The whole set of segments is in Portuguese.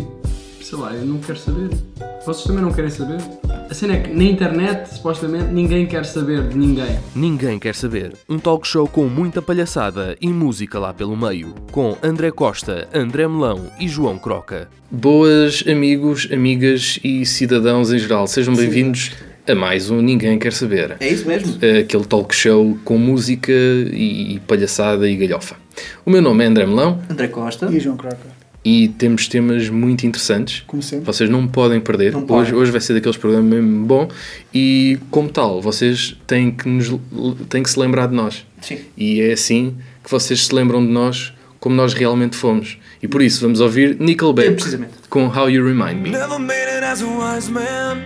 tipo, sei lá, eu não quero saber. Vocês também não querem saber? A cena é que na internet, supostamente, ninguém quer saber de ninguém. Ninguém quer saber. Um talk show com muita palhaçada e música lá pelo meio. Com André Costa, André Melão e João Croca. Boas amigos, amigas e cidadãos em geral, sejam bem-vindos a mais um Ninguém Quer Saber. É isso mesmo. Aquele talk show com música e palhaçada e galhofa. O meu nome é André Melão André Costa. E João Croca, e temos temas muito interessantes. como sempre. Vocês não podem perder. Não hoje, hoje vai ser daqueles programas mesmo bom. E, como tal, vocês têm que, nos, têm que se lembrar de nós. Sim. E é assim que vocês se lembram de nós como nós realmente fomos. E por isso vamos ouvir Nickelback É, com How You Remind Me. Never made it as a wise man.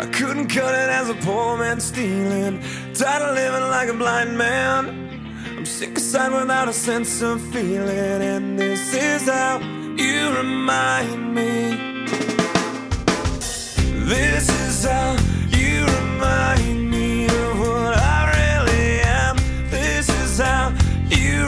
I couldn't cut it as a poor man stealing. Tired of living like a blind man. I'm sick aside without a sense of feeling. And this is how you remind me. This is how you remind me of what I really am. This is how you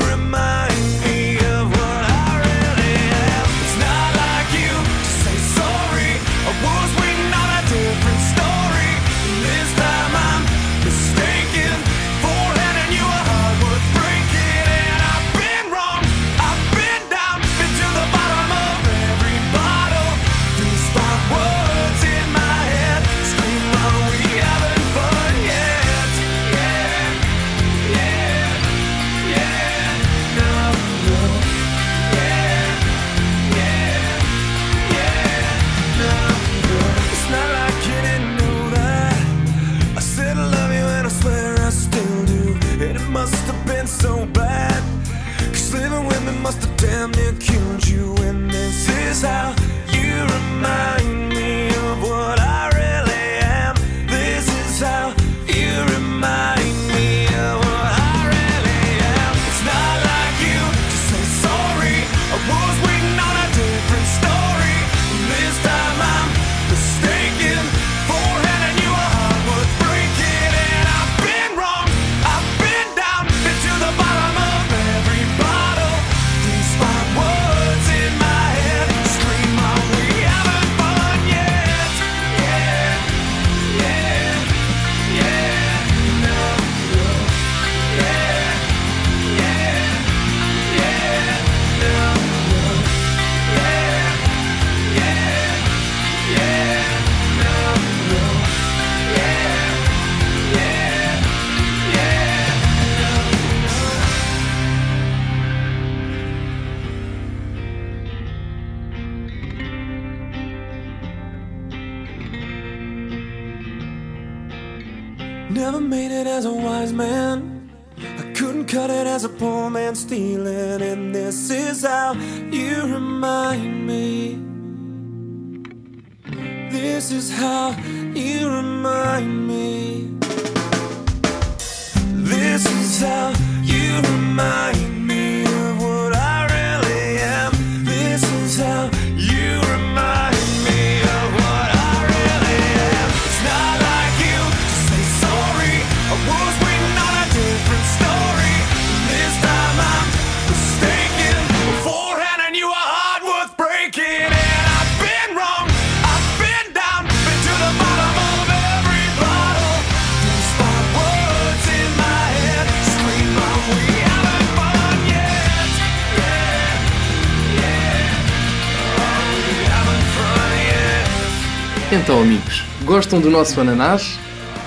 Então, amigos, gostam do nosso ananás?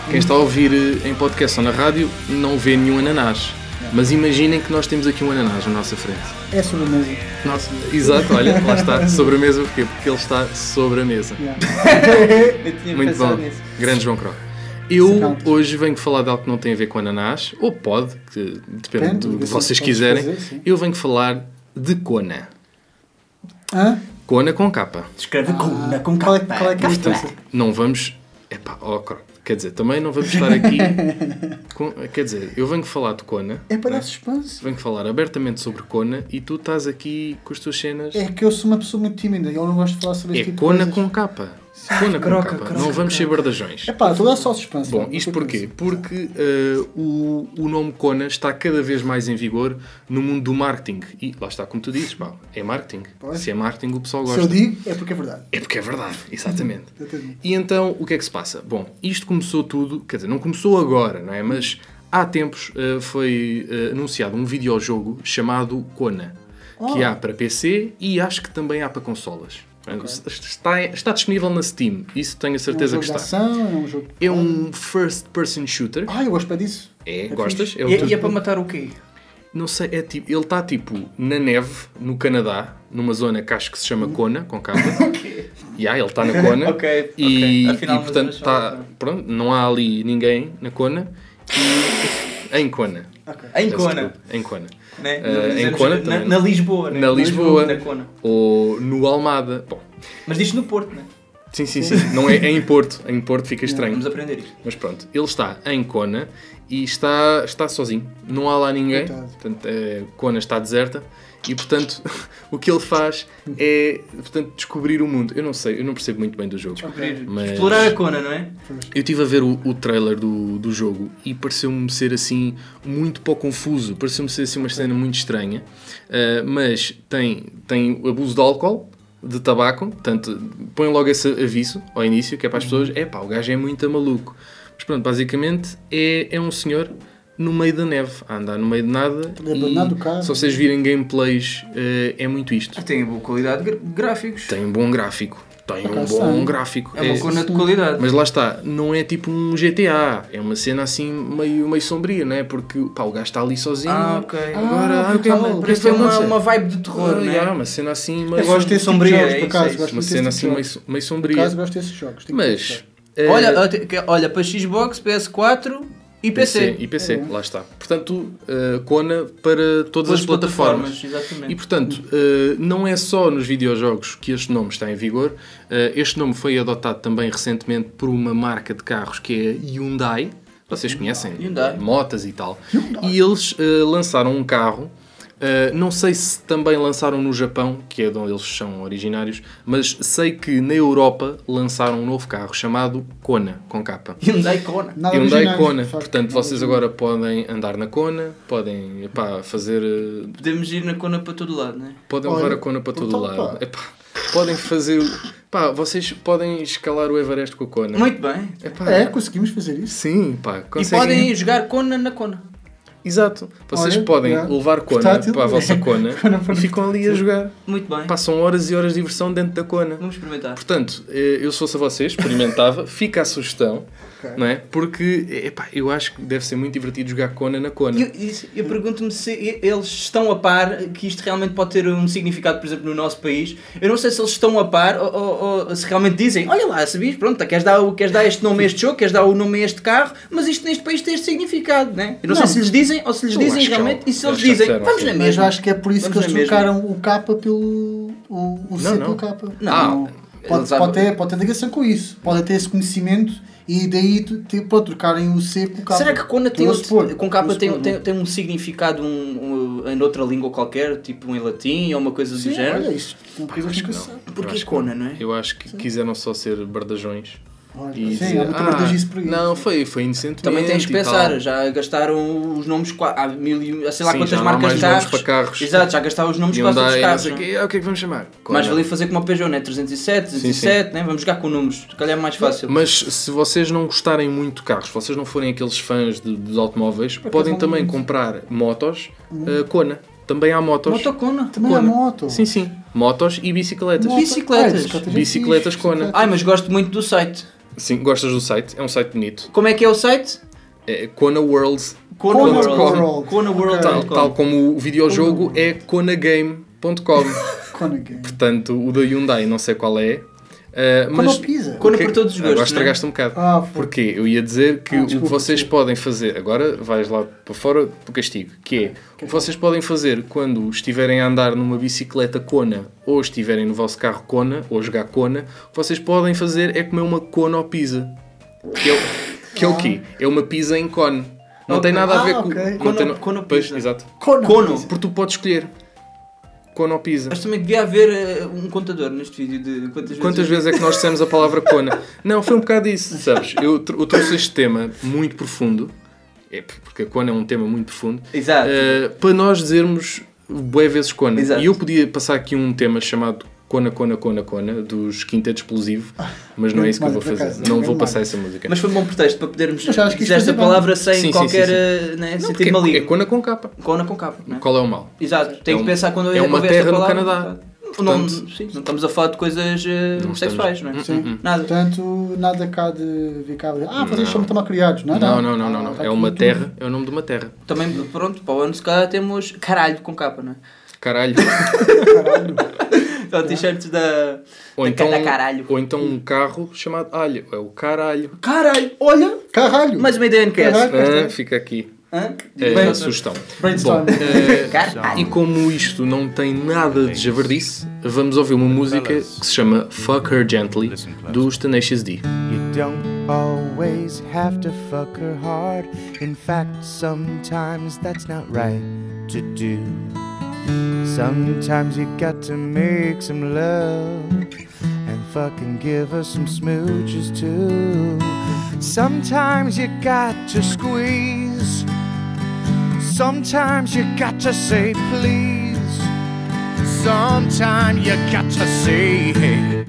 Quem está a ouvir eh, em podcast ou na rádio não vê nenhum ananás. Mas imaginem que nós temos aqui um ananás na nossa frente. É sobre a mesa. Nossa, exato, olha, lá está, sobre a mesa, porquê? Porque ele está sobre a mesa. Tinha Muito bom. nisso. Grande João Croc. Eu hoje venho falar de algo que não tem a ver com ananás, ou pode, que depende Depende, do que vocês quiserem. fazer. Eu venho falar de Kona. Hã? Kona com capa. Escreve com, na com Qual é, capa. qual é que é a diferença? Não vamos. Epá, ó, Croc, quer dizer, também não vamos estar aqui. com- quer dizer, eu venho falar de Kona, É para dar suspense. venho falar abertamente sobre Kona e tu estás aqui com as tuas cenas. É que eu sou uma pessoa muito tímida e eu não gosto de falar sobre É este tipo Kona de com coisas. capa. Com croca, capa. croca, não vamos ser bardajões. É pá, dar só suspense. Bom, isto porquê? Porque eh, o, o nome Kona está cada vez mais em vigor no mundo do marketing. E lá está, como tu dizes, pá, é marketing. Pois. Se é marketing, o pessoal Se gosta. eu digo, é porque é verdade. É porque é verdade, exatamente. E então, o que é que se passa? Bom, isto começou tudo, quer dizer, não começou agora, não é? Mas há tempos eh, foi eh, anunciado um videojogo chamado Kona, que Oh. há para PC e acho que também há para consolas. Está, está disponível na Steam, isso tenho a certeza é um que está. ação, é um jogo... É um first person shooter. Ah, eu gosto bem disso. É, é gostas? É E, teu- e é para matar o quê? Não sei, é tipo, ele está tipo na neve, no Canadá, numa zona que acho que se chama Kona, com capa. E aí, ele está na Kona. Ok, E, ok. Afinal, e portanto, está, pronto, não há ali ninguém na Kona. E, em Kona. Em Peço Kona. Em Kona. Né? Eh, Não em Kona na, na Lisboa. né? Na Lisboa. Na Kona. Ou no Almada. Bom, Mas diz no Porto, né? sim, sim, sim. Não é, é em Porto. Em Porto fica estranho. Vamos aprender isto. Mas pronto, ele está em Kona e está, está sozinho. Não há lá ninguém. Coitado. Portanto, é, Kona está deserta. E portanto, o que ele faz é portanto, descobrir o mundo. Eu não sei, eu não percebo muito bem do jogo. Mas Explorar a Kona, não é? eu estive a ver o, o trailer do, do jogo e pareceu-me ser assim muito pouco confuso. Pareceu-me ser assim uma cena muito estranha. Uh, mas tem, tem abuso de álcool, de tabaco. Portanto, põe logo esse aviso ao início, que é para as pessoas: é pá, o gajo é muito maluco. Mas pronto, basicamente é, é um senhor no meio da neve, a andar no meio de nada. É abandonado o carro. se vocês virem gameplays, uh, é muito isto. Tem boa qualidade de gráficos. Tem um bom gráfico. Tem um bom gráfico. É uma Kona de qualidade. Mas lá está, não é tipo um GTA, é uma cena assim meio, meio sombria, não é? Porque pá, o gajo está ali sozinho. Ah, ok. Agora, Ah, ah, o que é Parece ter uma, uma vibe de terror, Ah, não é? yeah, uma cena assim meio, Eu gosto desse tipo de sombria, jogos, é por acaso. é gosto uma cena tipo assim de meio, jogos. meio Por sombria. acaso gosto desses jogos. tenho que Mas. eh, Olha, olha, para Xbox, PS4 e PC. e PC, lá está. Portanto, eh, Kona para todas Todas as plataformas. Exatamente. E portanto, eh, não é só nos videojogos que este nome está em vigor. Eh, este nome foi adotado também recentemente por uma marca de carros que é Hyundai. Vocês conhecem? Hyundai. Motas e tal. E eles lançaram um carro. Eh, não sei se também lançaram no Japão, que é de onde eles são originários, mas sei que na Europa lançaram um novo carro chamado Kona, com capa. Hyundai Kona. Nada Hyundai Kona. Portanto, vocês agora podem andar na Kona, podem epá, fazer eh, Podemos ir na Kona para todo lado, não é? Podem Olha, levar a Kona para todo lado. pá. Epá, podem fazer. Pá, vocês podem escalar o Everest com a Kona. Muito bem. Epá, É, conseguimos fazer isso. Sim, pá. E conseguem- podem jogar Kona na Kona. Exato. Vocês Olha, podem é. levar Kona Portátil. para a vossa Kona e ficam ali a jogar. Muito bem. Passam horas e horas de diversão dentro da Kona. Vamos experimentar. Portanto, eh, eu se fosse a vocês, experimentava, fica a sugestão, Ok. não é? Porque, epá, eu acho que deve ser muito divertido jogar Kona na Kona. Eu, eu pergunto-me se eles estão a par, que isto realmente pode ter um significado, por exemplo, no nosso país. Eu não sei se eles estão a par ou, ou- ou se realmente dizem: Olha lá, sabias? Pronto, queres dar, queres dar este nome a este jogo, queres dar o nome a este carro, mas isto neste país tem este significado, né? Eu não, Não. sei se lhes dizem ou se lhes dizem realmente. E se eles dizem: disseram, Vamos na Mas mesma. eu acho que é por isso Vamos que eles trocaram o capa pelo. o, o C Não, pelo capa. Não. Pode, Eles pode, sabem- ter, pode ter ligação com isso. Pode ter esse conhecimento e daí pode trocarem o C com o capa. Será que Kona tem outro, supor, com capa tem, supor, tem, não. tem um significado um, um, em outra língua qualquer, tipo em latim ou uma coisa do Sim, género? olha não. Porque Kona, não é? Eu acho que quiseram só ser bardajões. Olha, E sim, dizer, há "Ah, bardagice por aí. Não, foi, foi inocentemente. Também tens que e tal." pensar, já gastaram os nomes, há mil e sei lá Sim, quantas há marcas mais de carros. para carros. Exato, já gastaram os nomes E quase todos os carros. o é? quê, ah, o que é que vamos chamar? Mais Kona. valia fazer como a Peugeot, né? 307, 207, né? vamos jogar com números, se calhar é mais fácil. Mas se vocês não gostarem muito de carros, se vocês não forem aqueles fãs de, dos automóveis, podem também muito. comprar motos uh, Kona. Também há motos. Motocona. Também há Kona. moto. Sim, sim. Motos e bicicletas. Moto- Bicicletas. Ah, bicicletas é Bicicletas Kona. Ai, mas gosto muito do site. Sim, gostas do site? É um site bonito. Como é que é o site? É Kona World. Kona Kona World. World. Kona World. Tal, tal como o videojogo é konagame.com. Kona Game. Portanto, o da Hyundai não sei qual é. Uh, mas Pisa. Kona o que- por todos os Agora gostos, estragaste um bocado. Ah. Porquê? Eu ia dizer que Ah, o que desculpa, vocês desculpa. podem fazer, agora vais lá para fora do castigo, que é o que vocês podem fazer quando estiverem a andar numa bicicleta Kona ou estiverem no vosso carro Kona ou jogar Kona, o que vocês podem fazer é comer uma Kona ou pizza. Que é, o- que é o quê? É uma pizza em cone. Não Ok. tem nada a ver Ah, com. ok. não Kona- tem- Kona pois, pizza. exato. Kono. Pisa. Porque tu podes escolher Cona ou Pisa. Mas também devia haver eh, um contador neste vídeo de quantas vezes. Quantas vezes é que nós dissemos a palavra Cona? Não, foi um bocado isso, sabes? Eu, eu trouxe este tema muito profundo, é, porque a Cona é um tema muito profundo, Exato. eh, para nós dizermos bué vezes Cona. Exato. E eu podia passar aqui um tema chamado Cona, Cona, Cona, Cona, dos Quinteto Explosivo, mas não é isso que eu vou fazer. Não não vou é passar essa música. Mas foi um bom pretexto para podermos dizer esta palavra sem Sim, qualquer sim, sim. eh, Né, Não, sentido é, é. Cona com capa. Cona com capa. Né? Qual é o mal? Exato, tem É que um- pensar quando é uma terra no Canadá. Não, Portanto- sim, não estamos a falar de coisas eh, Não sexuais, não é? Sim. Hum, Nada. Portanto, nada cá de cá. Ah, vocês Não. são muito mal criados, não é? Não, não, não, não. não. Está É aqui uma tudo. terra, é o nome de uma terra. Também, pronto, para o ano se calhar temos caralho com capa, não é? Caralho. Caralho. São t-shirts da. Ou da então, da caralho. ou então um carro chamado alho. É o caralho. Caralho, olha! Caralho. Mais uma ideia no. Caralho. Ah, fica aqui. Hã? É, Bem, sugestão. Brainstorm. Bom, Caralho. e como isto não tem nada de javardice, vamos ouvir uma música que se chama Fuck Her Gently, dos Tenacious D. You don't always have to fuck her hard. In fact, sometimes that's not right to do. Sometimes you got to make some love and fucking give her some smooches too. Sometimes you got to squeeze. Sometimes you got to say please. Sometimes you got to say, hey,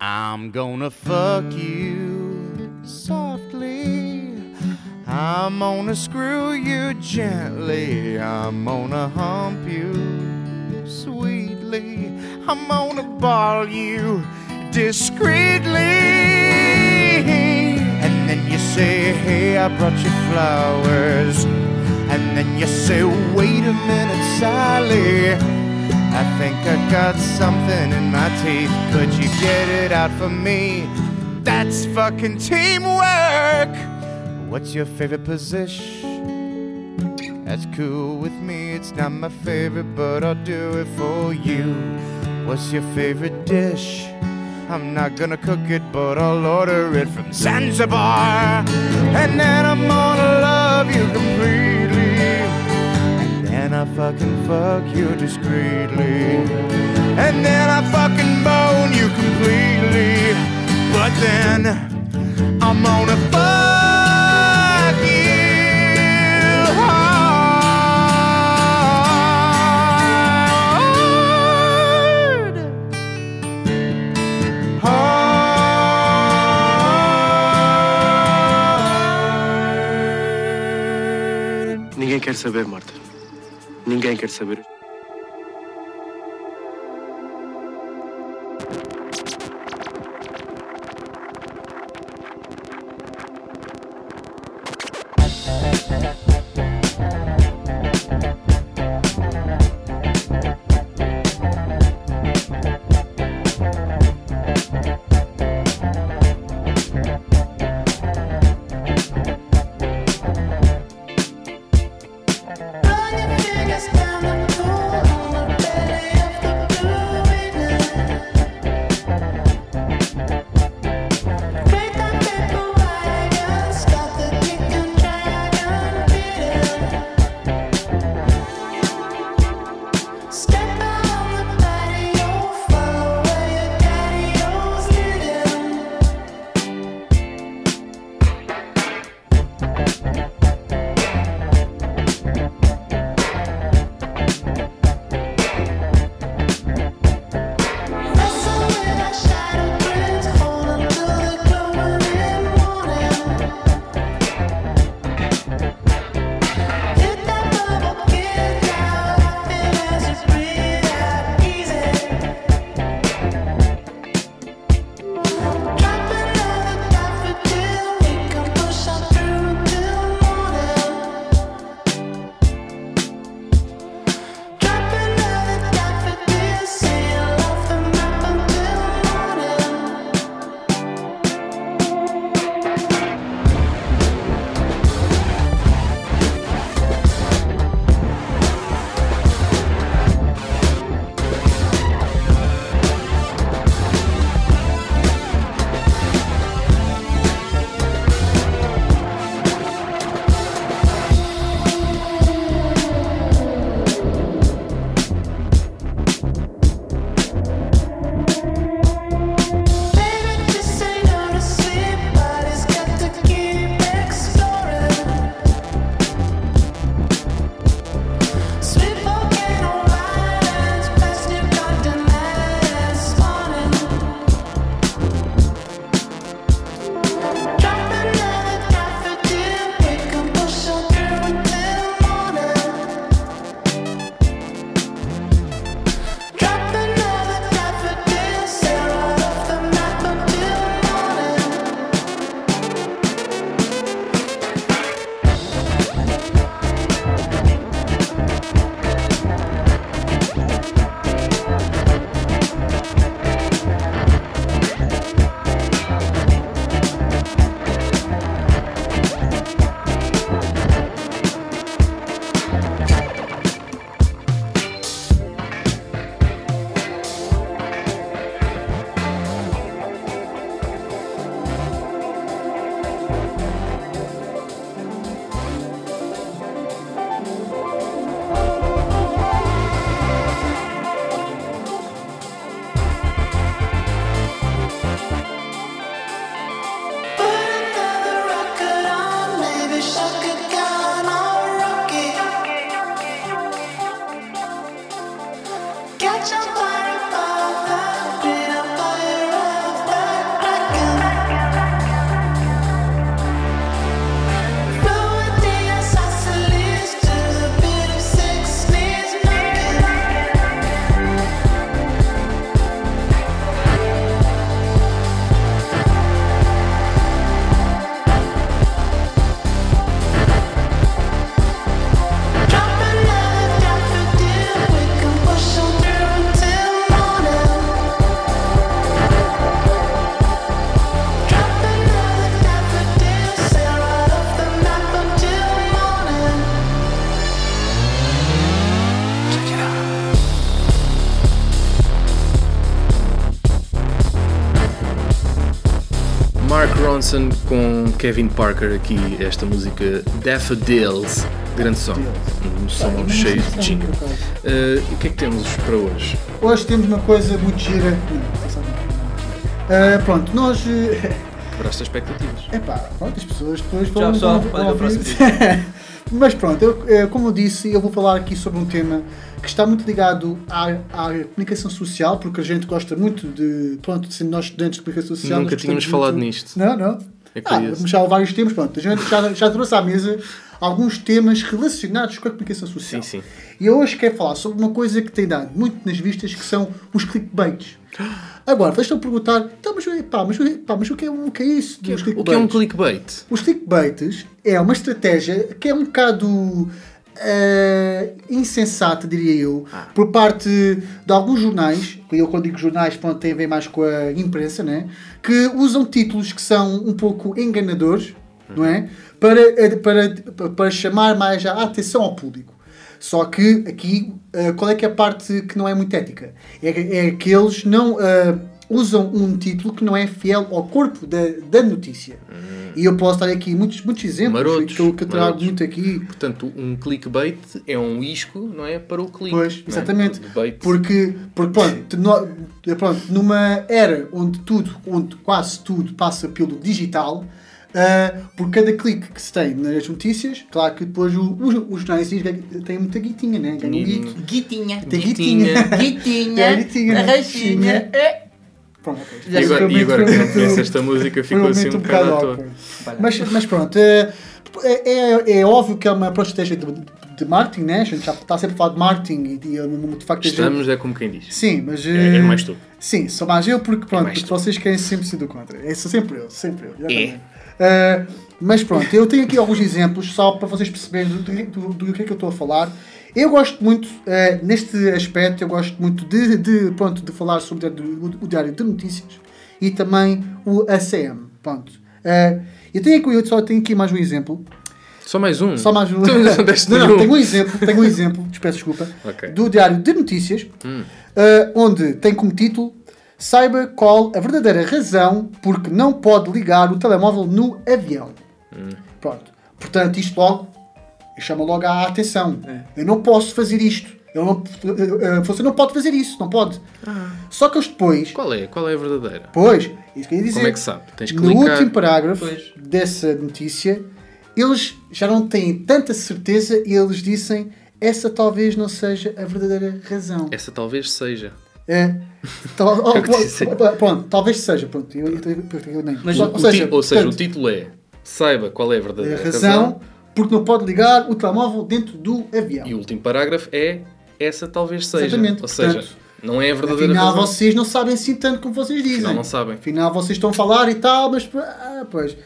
I'm gonna fuck you softly. I'm gonna screw you gently. I'm gonna hump you sweetly. I'm gonna ball you discreetly. And then you say, Hey, I brought you flowers. And then you say, Wait a minute, Sally. I think I got something in my teeth. Could you get it out for me? That's fucking teamwork. What's your favorite position? That's cool with me. It's not my favorite, but I'll do it for you. What's your favorite dish? I'm not gonna cook it, but I'll order it from Zanzibar. And then I'm gonna love you completely. And then I fucking fuck you discreetly. And then I fucking bone you completely. But then I'm gonna fuck Ninguém quer saber, Marta. Ninguém quer saber. Ronson com Kevin Parker aqui, esta música Daffodils. Grande som. Um som cheio de gin. Uh, o que é que temos para hoje? Hoje temos uma coisa muito gira. Ah, pronto, nós. eh, Para estas expectativas. Epá, pronto, as pessoas depois Tchau, vão. pessoal. Pode vão ir para Mas pronto, eu, eh, como eu disse, eu vou falar aqui sobre um tema que está muito ligado à, à comunicação social, porque a gente gosta muito de. Pronto, sendo nós estudantes de comunicação social. Nunca tínhamos falado muito- nisto. Não, não. É Ah, curioso. já há vários temas, pronto. A gente já, já trouxe à mesa alguns temas relacionados com a comunicação social. Sim, sim. E eu hoje quero falar sobre uma coisa que tem dado muito nas vistas, que são os clickbaits. Agora, vocês estão a perguntar, então, mas, pá, mas, pá, mas o, que é, o que é isso dos O que é um clickbaits? clickbait? Os clickbaits é uma estratégia que é um bocado eh, insensata, diria eu, por parte de alguns jornais, e eu quando digo jornais, pronto, tem a ver mais com a imprensa, né? que usam títulos que são um pouco enganadores, não é? Para, eh, para, para chamar mais a atenção ao público. Só que aqui, eh, qual é que é a parte que não é muito ética? É, é que eles não eh, usam um título que não é fiel ao corpo da, da notícia. E eu posso dar aqui muitos, muitos exemplos Marotos, que eu, que eu trago marotos. muito aqui. Portanto, um clickbait é um isco, não é? Para o clique. Pois, é? exatamente. Bait. Porque, porque pronto, no- pronto, numa era onde tudo, onde quase tudo passa pelo digital, ah, por cada clique que se tem nas notícias, claro que depois o- os, os jornais têm muita guitinha, né? Ganham Guitinha. guito. Guitinha. Tem Guitinha. guitinha. Guitinha. É, guitinha, né? Rachinha. É. Pronto, ok. E agora, e agora muito- esta música, ficou assim momento um bocado à toa. Mas, mas pronto, é, é, é óbvio que é uma estratégia de, de marketing, né? A gente já está sempre a falar de marketing e, e de facto gente- Estamos, é como quem diz. Sim, mas. É, é eh, mais tu. Sim, sou mais eu porque pronto, mais porque vocês querem sempre ser do contra. É sou sempre eu, sempre eu. exatamente. É. Eh, mas pronto, eu tenho aqui alguns exemplos só para vocês perceberem do, do, do, do que é que eu estou a falar. Eu gosto muito, eh, neste aspecto, eu gosto muito de, de, pronto, de falar sobre o, diário- o diário de notícias e também o ACM. Pronto. Eh, eu tenho aqui, eu só tenho aqui mais um exemplo. Só mais um. Só mais um. Tu não não, não, tenho um exemplo, tenho um exemplo, peço desculpa, Ok. do Diário de Notícias, Hum. uh, onde tem como título Saiba qual a verdadeira razão porque não pode ligar o telemóvel no avião. Hum. Pronto. Portanto, isto logo chama logo a atenção. É. Eu não posso fazer isto. Eu não, uh, uh, você não pode fazer isso, não pode. Ah. Só que eles depois, Qual é? Qual é a verdadeira? pois, isso que eu ia dizer. Como é que sabe? Tens que No clicar. último parágrafo Pois. dessa notícia, eles já não têm tanta certeza e eles dizem essa talvez não seja a verdadeira razão. Essa talvez seja. É. Tal- oh, É o pronto, talvez seja. Pronto, eu, eu, eu, eu nem. Mas ou, O ti- ou seja, o portanto, título é Saiba qual é a a verdadeira razão porque não pode ligar o telemóvel dentro do avião. E o último parágrafo é essa talvez seja. Exatamente, Ou seja, portanto, não é a verdadeira Afinal, razão. vocês não sabem assim tanto como vocês dizem. Afinal, não sabem. Afinal, vocês estão a falar e tal, mas ah, pois.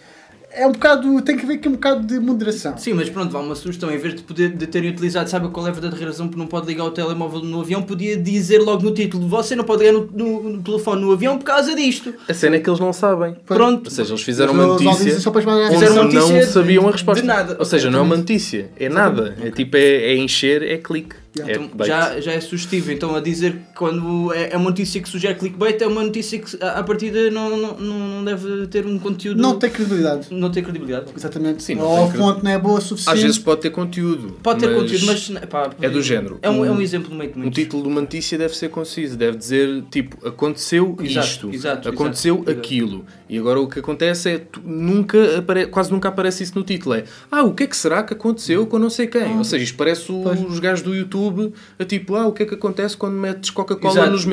É um bocado. Tem que ver que é um bocado de moderação. Sim, mas pronto, vá uma sugestão. Em vez de, poder, de terem utilizado, sabe qual é a verdadeira razão por não pode ligar o telemóvel no avião, podia dizer logo no título: Você não pode ligar no, no- no telefone no avião por causa disto. A cena é que eles não sabem. Pronto. Ou seja, eles fizeram Mas uma não notícia só para Fizeram uma não notícia sabiam a resposta. de nada. Ou seja, não é uma notícia, é nada. É tipo, é, é encher, é clique. É Então, já, já é sugestivo. Então, a dizer que quando é, é uma notícia que sugere clickbait, é uma notícia que, à à partida, não, não, não deve ter um conteúdo. Não tem credibilidade. não tem credibilidade. Exatamente. Sim, não Ou a fonte não é boa o suficiente. Às vezes pode ter conteúdo. Pode ter conteúdo, mas. pá, é do género. É um, é um exemplo meio de O título de uma notícia deve ser conciso, deve dizer tipo aconteceu Exato, isto, exato, aconteceu exato, exato. E agora o que acontece é nunca apare- quase nunca aparece isso no título. É ah, o que é que será que aconteceu com não sei quem? Ou seja, isto parece Pois. os gajos do YouTube a tipo, ah, o que é que acontece quando metes Coca-Cola nos dos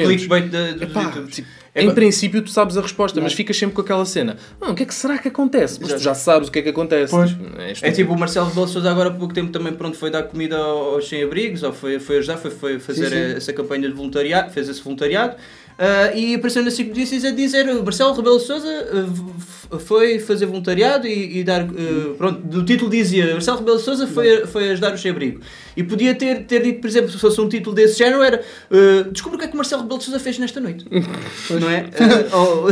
Epá, tipo, É em princípio tu sabes a resposta, mas ficas sempre com aquela cena. Ah, o que é que será que acontece? Mas tu já sabes o que é que acontece. Pois. É, É tipo o Marcelo Rebelo de Sousa agora há pouco tempo também pronto, foi dar comida aos sem-abrigos, ou foi, foi ajudar, foi, foi fazer Sim, sim. essa campanha de voluntariado, fez esse voluntariado. Ah, e apareceu na SIC Notícias a dizer o Marcelo Rebelo de Sousa ah, foi fazer voluntariado e, e dar. ah, pronto, do título dizia Marcelo Rebelo de Sousa foi, foi ajudar o sem-abrigo. E podia ter, ter dito, por exemplo, se fosse um título desse género, era ah, Descubra o que é que o Marcelo Rebelo de Sousa fez nesta noite. não é? Ou-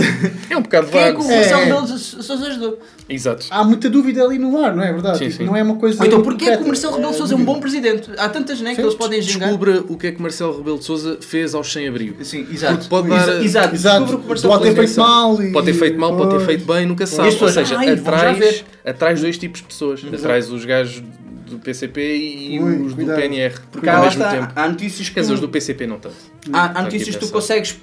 É um bocado Quem é que vago. o Marcelo É. Rebelo de Sousa ajudou? Exato. Há muita dúvida ali no ar, não é verdade? Sim, Tipo, sim. Não é uma coisa. Ou então, porquê é que o Marcelo Rebelo de Sousa é um bom presidente? Há tantas né, que Sim. eles podem gingar. Descubra o que é que Marcelo Rebelo de Sousa fez aos sem-abrigo. Sim, Porque exato. pode Exa- dar. Exato, Exato. o que Marcelo Pode ter feito mal. e- Pode ter feito mal, pode ter feito bem, nunca sabe. Ou seja, "Ai, atrás, ver." atrás dois tipos de pessoas. Atrás os gajos do PCP e Ui, os do cuidado. PNR. Porque ao mesmo está, tempo. há notícias que. Quer dizer, os do PCP não tanto. Há, aqui notícias que tu consegues.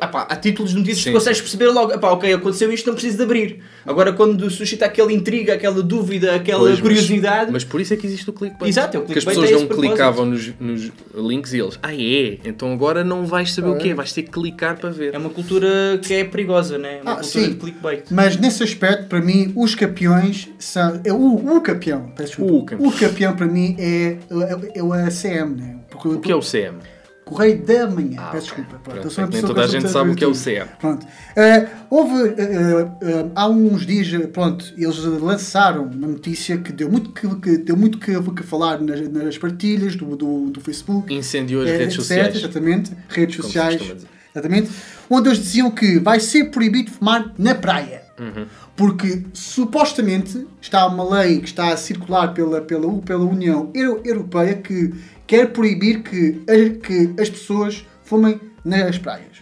Ah pá, há títulos de notícias que Sim, tu consegues perceber logo. Ah pá, ok, aconteceu isto, não preciso de abrir. Agora, quando suscita aquela intriga, aquela dúvida, aquela Pois, mas- curiosidade. Mas por isso é que existe o clickbait. Exato, é o Porque as clickbait pessoas é não propósito. clicavam nos, nos links e eles, ah é, então agora não vais saber o quê, vais ter que clicar para ver. É uma cultura que é perigosa, né? É uma Ah, cultura sim. de clickbait. Mas nesse aspecto, para mim, os campeões são. É o, o campeão, peço desculpa. O campeão. O campeão para mim é, é, é o ACM, né? Porque O que é o CM? Correio da Manhã, Ah, peço desculpa. Pronto, Pronto, nem toda a gente sabe o que é o. CM. Pronto. Eh, houve, eh, eh, há uns dias, pronto, eles lançaram uma notícia que deu muito que, que deu muito que, que falar nas, nas partilhas do, do, do Facebook. Incendiou as redes etc, sociais. Exatamente, redes Como sociais. Exatamente. Onde eles diziam que vai ser proibido fumar na praia. Uhum. Porque supostamente está uma lei que está a circular pela, pela, pela União Euro- Europeia que quer proibir que, que as pessoas fumem nas praias.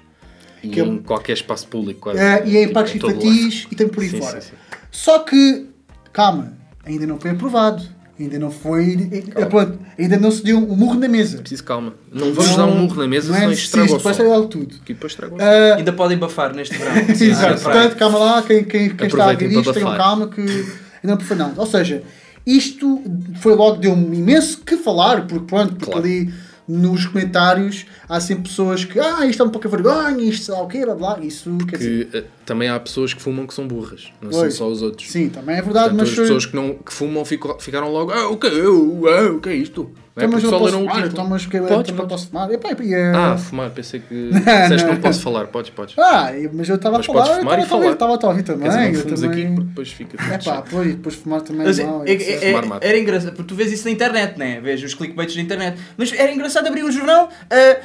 E que é- em qualquer espaço público, quase. Eh, e é em Tipo, parques infantis e tem por aí Sim, fora. sim, sim. Só que, calma, ainda não foi aprovado. Ainda não foi. eh, pronto, ainda não se deu um murro na mesa. Preciso calma. Não vamos dar um murro na mesa, não é senão preciso, estraga o depois logo tudo. Que depois estraga som. Ah, Ainda podem bafar neste verão. Exato, portanto, calma lá, quem, quem, quem está a ver isto, tenham calma que ainda não foi nada. Ou seja, isto foi logo, deu-me imenso que falar, porque pronto, porque Claro. ali nos comentários há sempre pessoas que, ah, isto é um pouco vergonha, isto sei lá o quê, blá blá, isso quer dizer. Também há pessoas que fumam que são burras, não Pois. são só os outros. Sim, também é verdade, Portanto, mas. as pessoas que, não, que fumam ficaram logo, ah, o que, eu, ah, o que é isto? Não é? Então, mas eu não posso fumar, então, mas que, Podes, então posso fumar. Epá, e, eh, Ah, fumar, pensei que disseste que não. não posso falar, podes, podes. Ah, mas eu estava a Mas falar, podes fumar eu e estava- falar. estava a ouvir também. Quer dizer, não também... aqui porque depois fica É pá, pois, depois fumar também Mas é é- mau. é- etc. é- Fumar mata. era engraçado, porque tu vês isso na internet, né? Vês os clickbaits na internet. Mas era engraçado abrir um jornal. ah,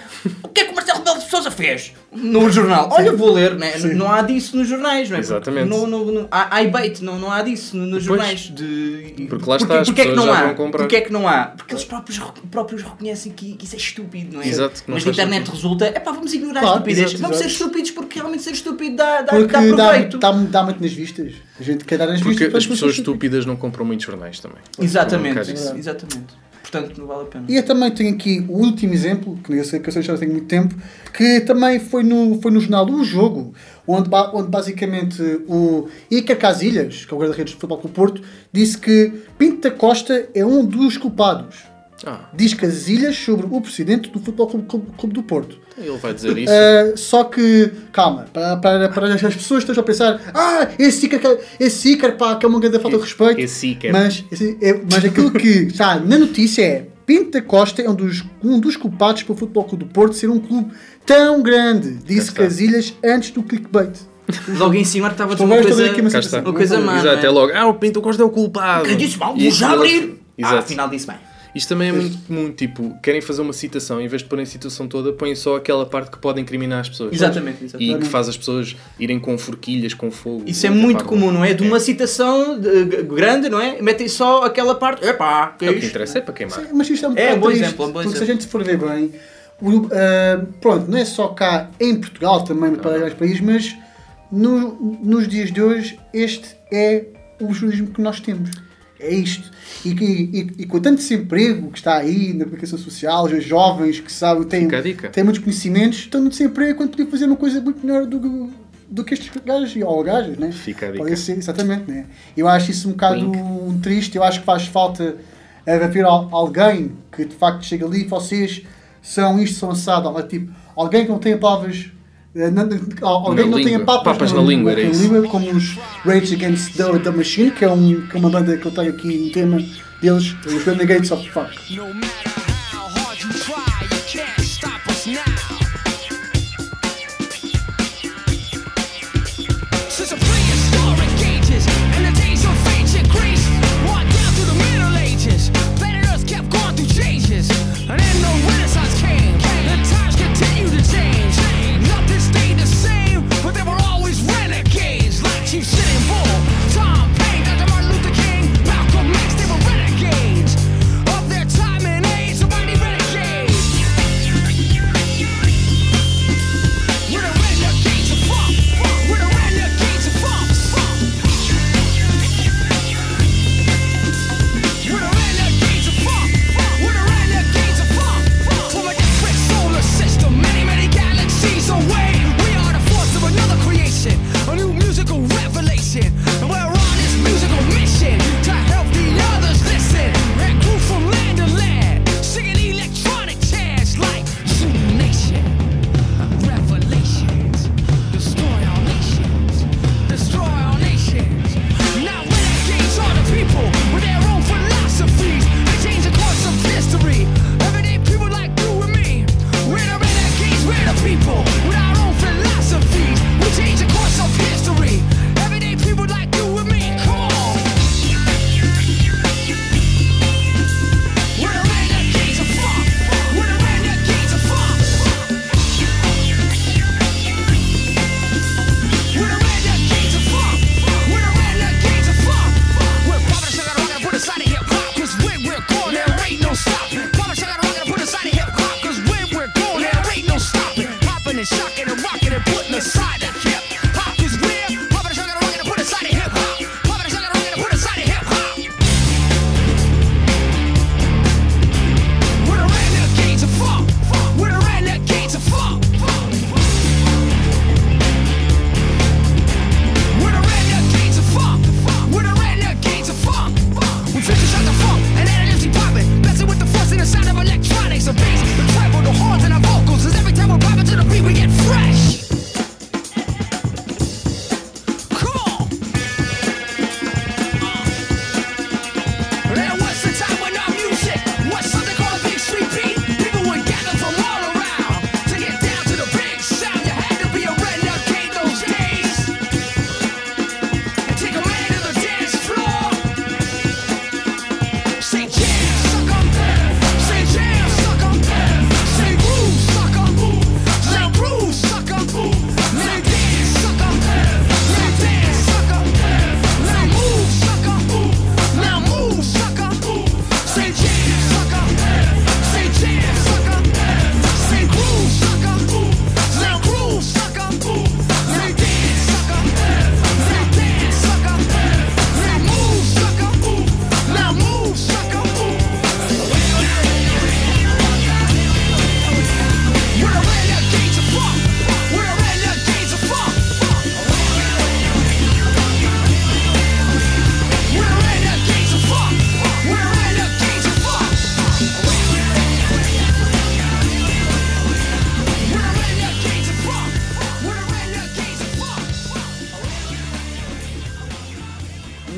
o que é que o Marcelo Rebelo de Sousa fez no jornal? Olha, vou ler, né? Não há disso nos jornais, não é? Porque Exatamente. No, no, no, há, há bait, não, não há disso no- nos jornais. De... Porque lá está, as porque é que não já há? vão comprar. Porque é que não há? Porque eles próprios, próprios reconhecem que, que isso é estúpido, não é? Exato, não Mas na internet sentido. resulta, é pá, vamos ignorar Claro, a estupidez. exato, vamos ser exato. estúpidos porque realmente ser estúpido dá, dá, Porque dá dá, proveito. dá, dá muito nas vistas. A gente quer dar nas Porque vistas. as para pessoas estúpidas. não compram muitos jornais também. Exatamente, exatamente. Portanto, não vale a pena. E eu também tenho aqui o último exemplo, que eu sei que eu já tenho muito tempo, que também foi no, foi no jornal O Jogo, onde, onde basicamente o Iker Casilhas, que é o guarda-redes do Futebol Clube Porto, disse que Pinto da Costa é um dos culpados. Ah, Diz Casilhas sobre o presidente do Futebol Clube, Clube- Clube do Porto. ele vai dizer isso. Uh, só que, calma, para, para, para as pessoas estejam a pensar, ah, esse Iker, que- esse Iker pá, que é uma grande falta de respeito. esse Iker. Mas, esse- é- mas aquilo que está na notícia é Pinto da Costa é um dos, um dos culpados para o Futebol Clube do Porto ser um clube tão grande, disse está. Casilhas antes do clickbait. Logo em cima estava Estou uma bem, estou coisa, aqui, uma coisa má. Exato, é é? logo, ah, o Pinto Costa é o culpado. Quem disse mal, vou já abrir. Ah, afinal disse bem. Isto também é muito comum, tipo, querem fazer uma citação, em vez de porem a citação toda, põem só aquela parte que pode incriminar as pessoas. Exatamente, E exatamente. que faz as pessoas irem com forquilhas, com fogo. Isso é muito pá, comum, não é? De uma citação de- g- grande, não é? Metem só aquela parte. Epá, que É é o que isto? interessa, é para queimar. Mas isto é um É, bocado bom triste, exemplo, um bom porque se a exemplo. gente for ver bem, o, ah, pronto, não é só cá em Portugal, também para os países, mas no- nos dias de hoje este é o jornalismo que nós temos. É isto. E, que- e- e com tanto desemprego que está aí na comunicação social, os jovens que sabem, têm, têm muitos conhecimentos, estão no desemprego quando podiam fazer uma coisa muito melhor do, do que estes gajos ou gajas, né? Fica a dica. Pode ser, exatamente, né? Eu acho isso um bocado triste, eu acho que faz falta haver al- alguém que de facto chega ali e vocês são isto, são assado, ou, tipo, alguém que não tenha palavras. Eh, não- alguém não tenha língua. papas, Papas na língua, era isso. língua, como os Rage Against the, the Machine, que é, um, que é uma banda que eu tenho aqui um tema deles, os Renegades of Fuck.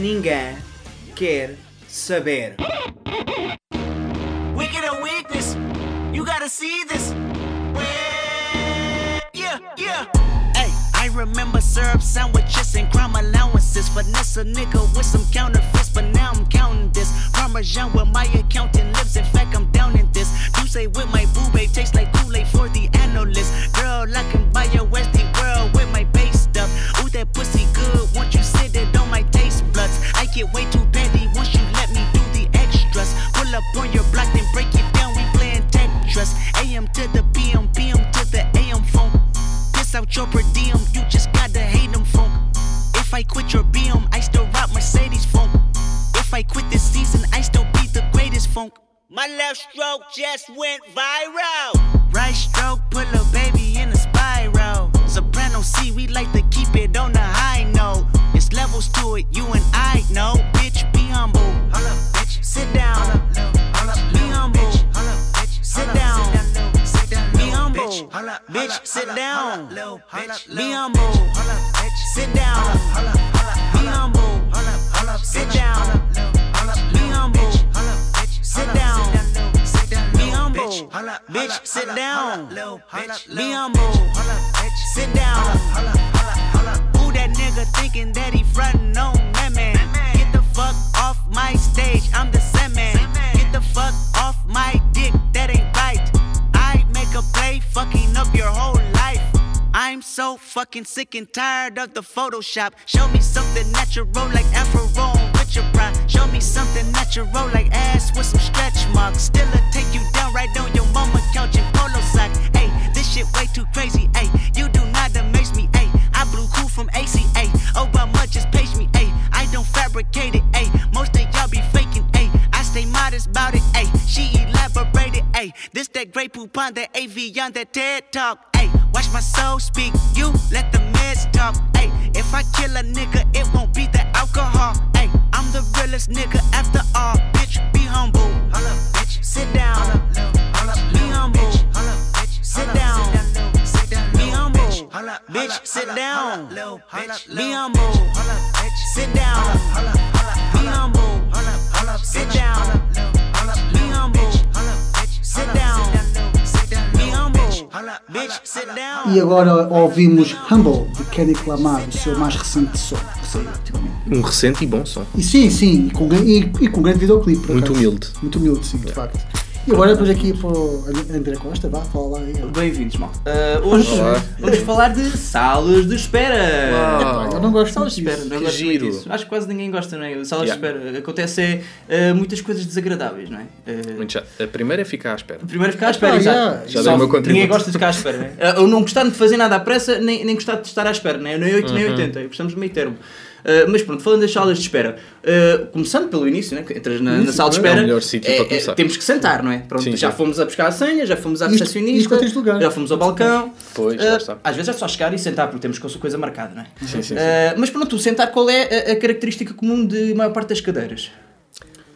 Ninguém quer saber. We Weak of weakness. You gotta see this. Yeah, yeah. Hey, I remember syrup sandwiches and crime allowances. Finesse a nigga with some counterfeits, but now I'm counting this. Parmesan with my accountant lips. In fact, I'm down in this. You say with my boo babe tastes like Kool-Aid for the analyst. Girl, I can buy your Westie world with my base get way too petty once you let me do the extras. Pull up on your block, then break it down. We playing Tetris. AM to the PM, PM to the AM phone. Piss out your per diem, you just gotta hate them funk. If I quit your BM, I still rock Mercedes funk. If I quit this season, I still be the greatest funk. My left stroke just went viral. Right stroke, put a baby in a spiral. Soprano C, we like to keep it on the high. Levels to it, you and I know. Bitch, be humble. bitch. Sit down. Be humble. Sit down. Be humble. Bitch, sit down. Be humble. Sit down. Be humble. Bitch. Sit down. Be humble. Sit down. Be humble. Bitch, sit down. Be humble. Sit down. That nigga thinking that he frontin' on that man? Get the fuck off my stage, I'm the Sandman. Get the fuck off my dick, that ain't right. I make a play, fucking up your whole life. I'm so fucking sick and tired of the Photoshop. Show me something natural like Afro with your pride. Show me something natural like ass with some stretch marks. Still a take you fun, that AV on that TED Talk. Ayy, watch my soul speak, you let the meds talk. Ayy, if I kill a nigga, it won't be the alcohol. Ayy, I'm the realest nigga after all. Bitch, be humble. Bitch. Sit down. Holla, little, be humble. Bitch. Sit down. Sit down be humble. Bitch, sit down. Be humble. Bitch. Sit down. Be humble. Sit down. Be humble. Sit down. E agora ouvimos Humble, de Kendrick Lamar, o seu mais recente som, que saiu ultimamente. Um recente e bom som. E sim, sim, e com, e, e com grande videoclipe. Muito acaso. humilde. Muito humilde, sim, de facto. E agora depois aqui para o André Costa, vá, fala lá. aí. Bem-vindos, mal. Uh, hoje Olá. vamos falar de salas de espera. Epá, eu não gosto Salas de espera, não Que gosto muito giro. disso. Acho que quase ninguém gosta, não é? Salas Yeah. de espera. Acontece é, uh, muitas coisas desagradáveis, não é? Uh, Muito chato. A primeira é ficar à espera. Primeiro ficar à espera, Ah, exato. yeah. Já Só dei o meu contributo. Ninguém gosta de ficar à espera, né? Uh, Ou não gostar de fazer nada à pressa, nem, nem gostar de estar à espera, né? nem 8 nem Uhum. 80. Gostamos do meio termo. Uh, mas pronto, falando das salas de espera, uh, começando pelo início, né? que entras na, na sala de é o espera, melhor sítio para começar. temos que sentar, não é? Pronto, Sim, já sim. fomos a buscar a senha, já fomos à recepcionista, já fomos ao balcão. Pois, Uh, às vezes é só chegar e sentar, porque temos coisa marcada, não é? Sim, sim, sim. Uh, mas pronto, sentar qual é a, a característica comum de maior parte das cadeiras?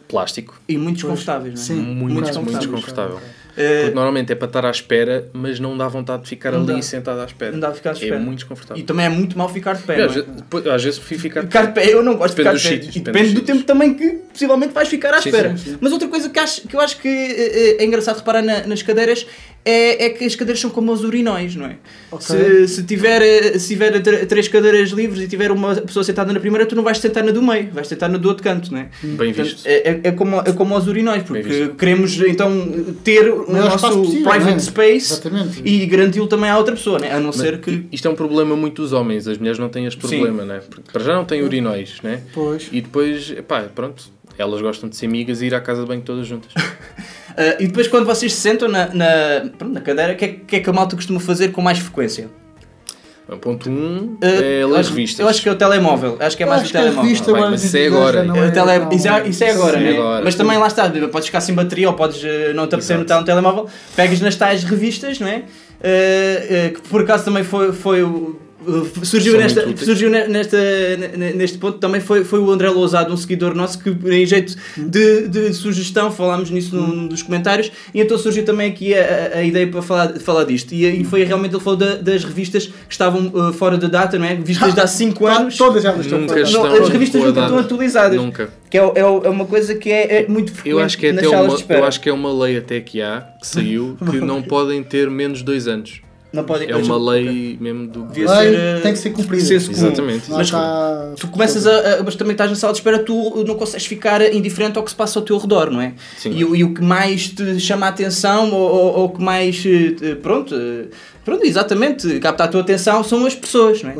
Plástico. E muito desconfortáveis, não é? Sim, Muito, muito bocado. desconfortável. Uh, Porque normalmente é para estar à espera, mas não dá vontade de ficar Não ali dá. sentado à espera. Não dá de ficar à espera. É muito e desconfortável. também é muito mal ficar de pé, E é? às vezes prefiro ficar de Ficar de pé, eu não gosto Depende de ficar de pé. sítios, E depende depende do tempo também que possivelmente vais ficar à Sim, espera. sim, sim. Mas outra coisa que, acho, que eu acho que eh, é, engraçado reparar na- nas cadeiras é, é que as cadeiras são como os urinóis, não é? Se, se tiver, se tiver tr- três cadeiras livres e tiver uma pessoa sentada na primeira, tu não vais sentar na do meio, vais sentar na do outro canto, não é? Bem Portanto, visto. É, é, é como, é como os urinóis, porque queremos então ter o Maior nosso possível, private não é? space Exatamente. e garanti-lo também à outra pessoa, né? a não Mas ser que. Isto é um problema muito dos homens, as mulheres não têm este Sim. problema, né? Porque para já não têm urinóis, né? Pois. E depois, pá, pronto, elas gostam de ser amigas e ir à casa de banho todas juntas. Ah, e depois, quando vocês se sentam na, na, pronto, na cadeira, o que, é, que é que a malta costuma fazer com mais frequência? O ponto 1 um Ah, é eu ler acho- revistas. Eu acho que é o telemóvel. Acho que é mais acho o a telemóvel. revista Vai, mas isso é agora. É, o tele... isso, é, isso é agora, é né? agora. Mas também lá está, podes ficar sem bateria ou podes eh, não te apetecer no telemóvel, pegas nas tais revistas, não é? Eh, que por acaso também foi, foi o- Uh, surgiu, nesta, surgiu ne- nesta, ne- neste ponto também foi, foi o André Lousado, um seguidor nosso, que em jeito de, de sugestão, falámos nisso num, num dos comentários, e então surgiu também aqui a, a- ideia para falar, falar disto. E, aí foi realmente, ele falou da- das revistas que estavam uh, fora da data, não é? Vistas de há 5 anos. Todas elas estão Nunca fora. Não, as revistas nunca estão atualizadas. Nunca. Que é, é, é uma coisa que é, é muito frequente Eu acho que é nas salas uma, eu acho que é uma lei até que há, que saiu, que não podem ter menos de dois anos. Não pode, É uma lei mesmo do. Devia Lei ser, tem que ser cumprida. senso comum. Exatamente. Mas está- Tu começas a, a- mas também estás na sala de espera, tu não consegues ficar indiferente ao que se passa ao teu redor, não é? Sim. E, o- e o que mais te chama a atenção, ou, ou, ou o que mais, eh, pronto, eh, pronto, exatamente, capta a tua atenção são as pessoas, não é?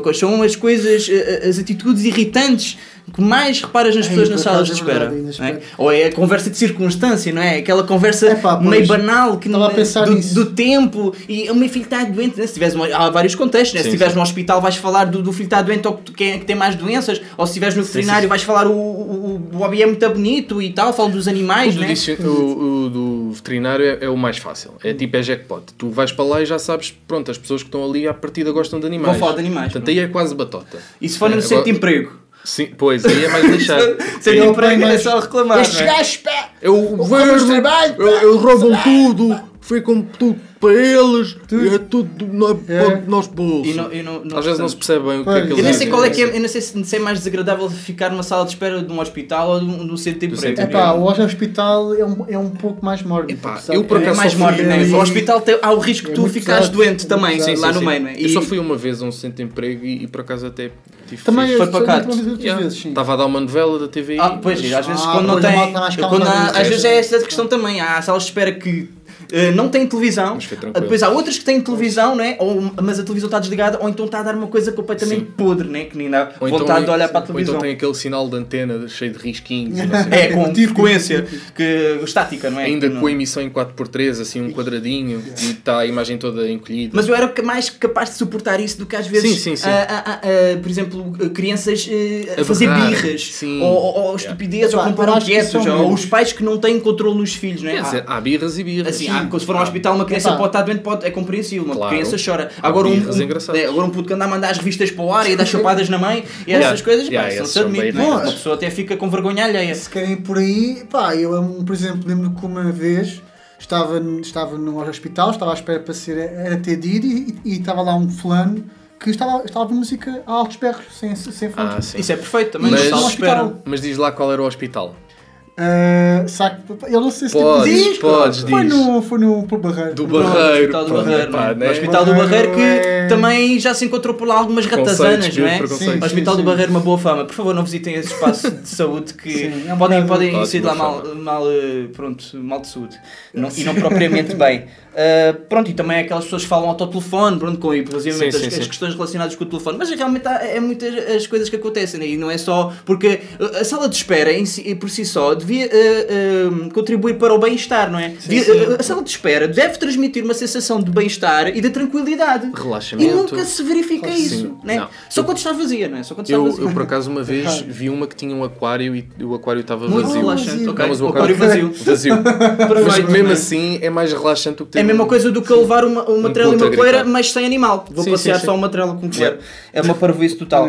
Quais são as coisas, eh, as atitudes irritantes que mais reparas nas Ai, pessoas nas salas de é espera? verdade, é? Ou é a conversa de circunstância, não é? Aquela conversa Epá, pois, meio banal que estava a não- pensar do, nisso. do tempo e o meu filho está doente. né? Se tiveres uma- há vários contextos, né? se Sim, estiveres sim. no hospital vais falar do, do filho que está doente ou que, que, é- que tem mais doenças, ou se estiveres no veterinário vais falar o, o, o hobby é muito bonito e tal, falo dos O animais, do, né? dicio- o- o do veterinário é, é o mais fácil. É tipo é jackpot. Tu vais para lá e já sabes, pronto, as pessoas que estão ali à partida gostam de animais. Vão falar de animais, Portanto, aí é quase batota. E se for no É, centro de emprego? Sim, pois, aí é mais lixado. Centro de Eu emprego ponho é só reclamar. Estes não gajos, pá! Eu trabalhos, pá! eles roubam tudo, ficam tudo para eles, e é tudo nós, É. nós bolsos. E não- e não- não Às vezes não se percebe bem o que é que eles Eu nem sei qual é que é, eu não sei se se é mais desagradável ficar numa sala de espera de um hospital ou de um, de um centro de emprego. É pá, o hospital é um, é um pouco mais mórbido. Epá, eu por É acaso mais só fui- mórbido, né? e- O hospital tem, há o risco de É tu ficares pesado, doente também, sim, lá Sim, no meio, não é? Eu só fui uma vez a um centro de emprego e, e por acaso até tive Também. Foi para cá. Estava a dar uma novela da TVI. Ah, pois, e às vezes Ah, quando não tem. mais às vezes é esta questão também. Há salas de espera que. Eh, não têm televisão, Mas foi tranquilo. depois há outras que têm televisão, né? ou, mas a televisão está desligada, ou então está a dar uma coisa completamente Sim. podre, né? que nem dá Ou então, vontade de olhar para a ou televisão. então tem aquele sinal de antena cheio de risquinhos. e não sei o quê. É, com frequência que, estática, não é? Ainda não- com a emissão em 4x3, assim um quadradinho, e está a imagem toda encolhida. Mas eu era mais capaz de suportar isso do que às vezes, Sim, sim, sim. ah, ah, ah, por exemplo, ah, crianças ah, a A fazer berrar. birras, Sim. ou, ou, ou Yeah. estupidez, ou que quietos, são ou os pais que não têm controle nos filhos, não é? Quer dizer, há birras e birras. Assim, há- se for a um hospital, uma criança Epá. pode estar doente, pode, é compreensível, uma Claro. criança chora. Agora um, um, é, agora um puto que anda a mandar as revistas para o ar e dá chapadas na mãe e Yeah. essas coisas, Yeah, pá, esses se admite, bem é? Uma pessoa até fica com vergonha alheia. Se querem por aí, pá, eu, por exemplo, lembro que uma vez estava, estava num hospital, estava à espera para ser atendido e, e estava lá um fulano que estava, estava música a altos berros, sem, sem fonte. Ah, sim. Isso é perfeito também, Mas-. Mas diz lá qual era o hospital. Ah, sabe, eu não sei se Podes, diz, podes, foi diz. no, foi no Barreiro. Do Barreiro. o Hospital do Barreiro, epá, não é? né? O Hospital do Barreiro que É. também já se encontrou por lá algumas ratazanas, não é? preconceitos. O Hospital Sim, do sim. Barreiro, uma boa fama. Por favor, não visitem esse espaço de saúde que Sim, é podem, podem Ótima sair de lá mal, mal, eh, pronto, mal de saúde. Não- e não propriamente bem. Ah, pronto, e também aquelas pessoas que falam ao telefone, pronto, com inclusive as, Sim, sim, as sim. questões relacionadas com o telefone. Mas realmente há, é muitas as coisas que acontecem né? e não é só. Porque a sala de espera em si- por si só devia ah, ah, contribuir para o bem-estar, não é? Devia- sim. a sala de espera deve transmitir uma sensação de bem-estar e de tranquilidade. Relaxamento. E nunca se verifica Sim. isso, né? Não. Só quando está vazia, não é? Só quando está Eu, vazia. eu por acaso uma vez vi uma que tinha um aquário e o aquário estava Muito vazio. relaxante, ok. Não, o aquário vazio. Vazio. mas mesmo assim é mais relaxante do que ter É a mesma coisa do que eu levar uma, uma Um trela e uma coleira, mas sem animal. Vou Sim, passear sim, sim. só uma trela com coleira. É uma parvoíce total. Uh,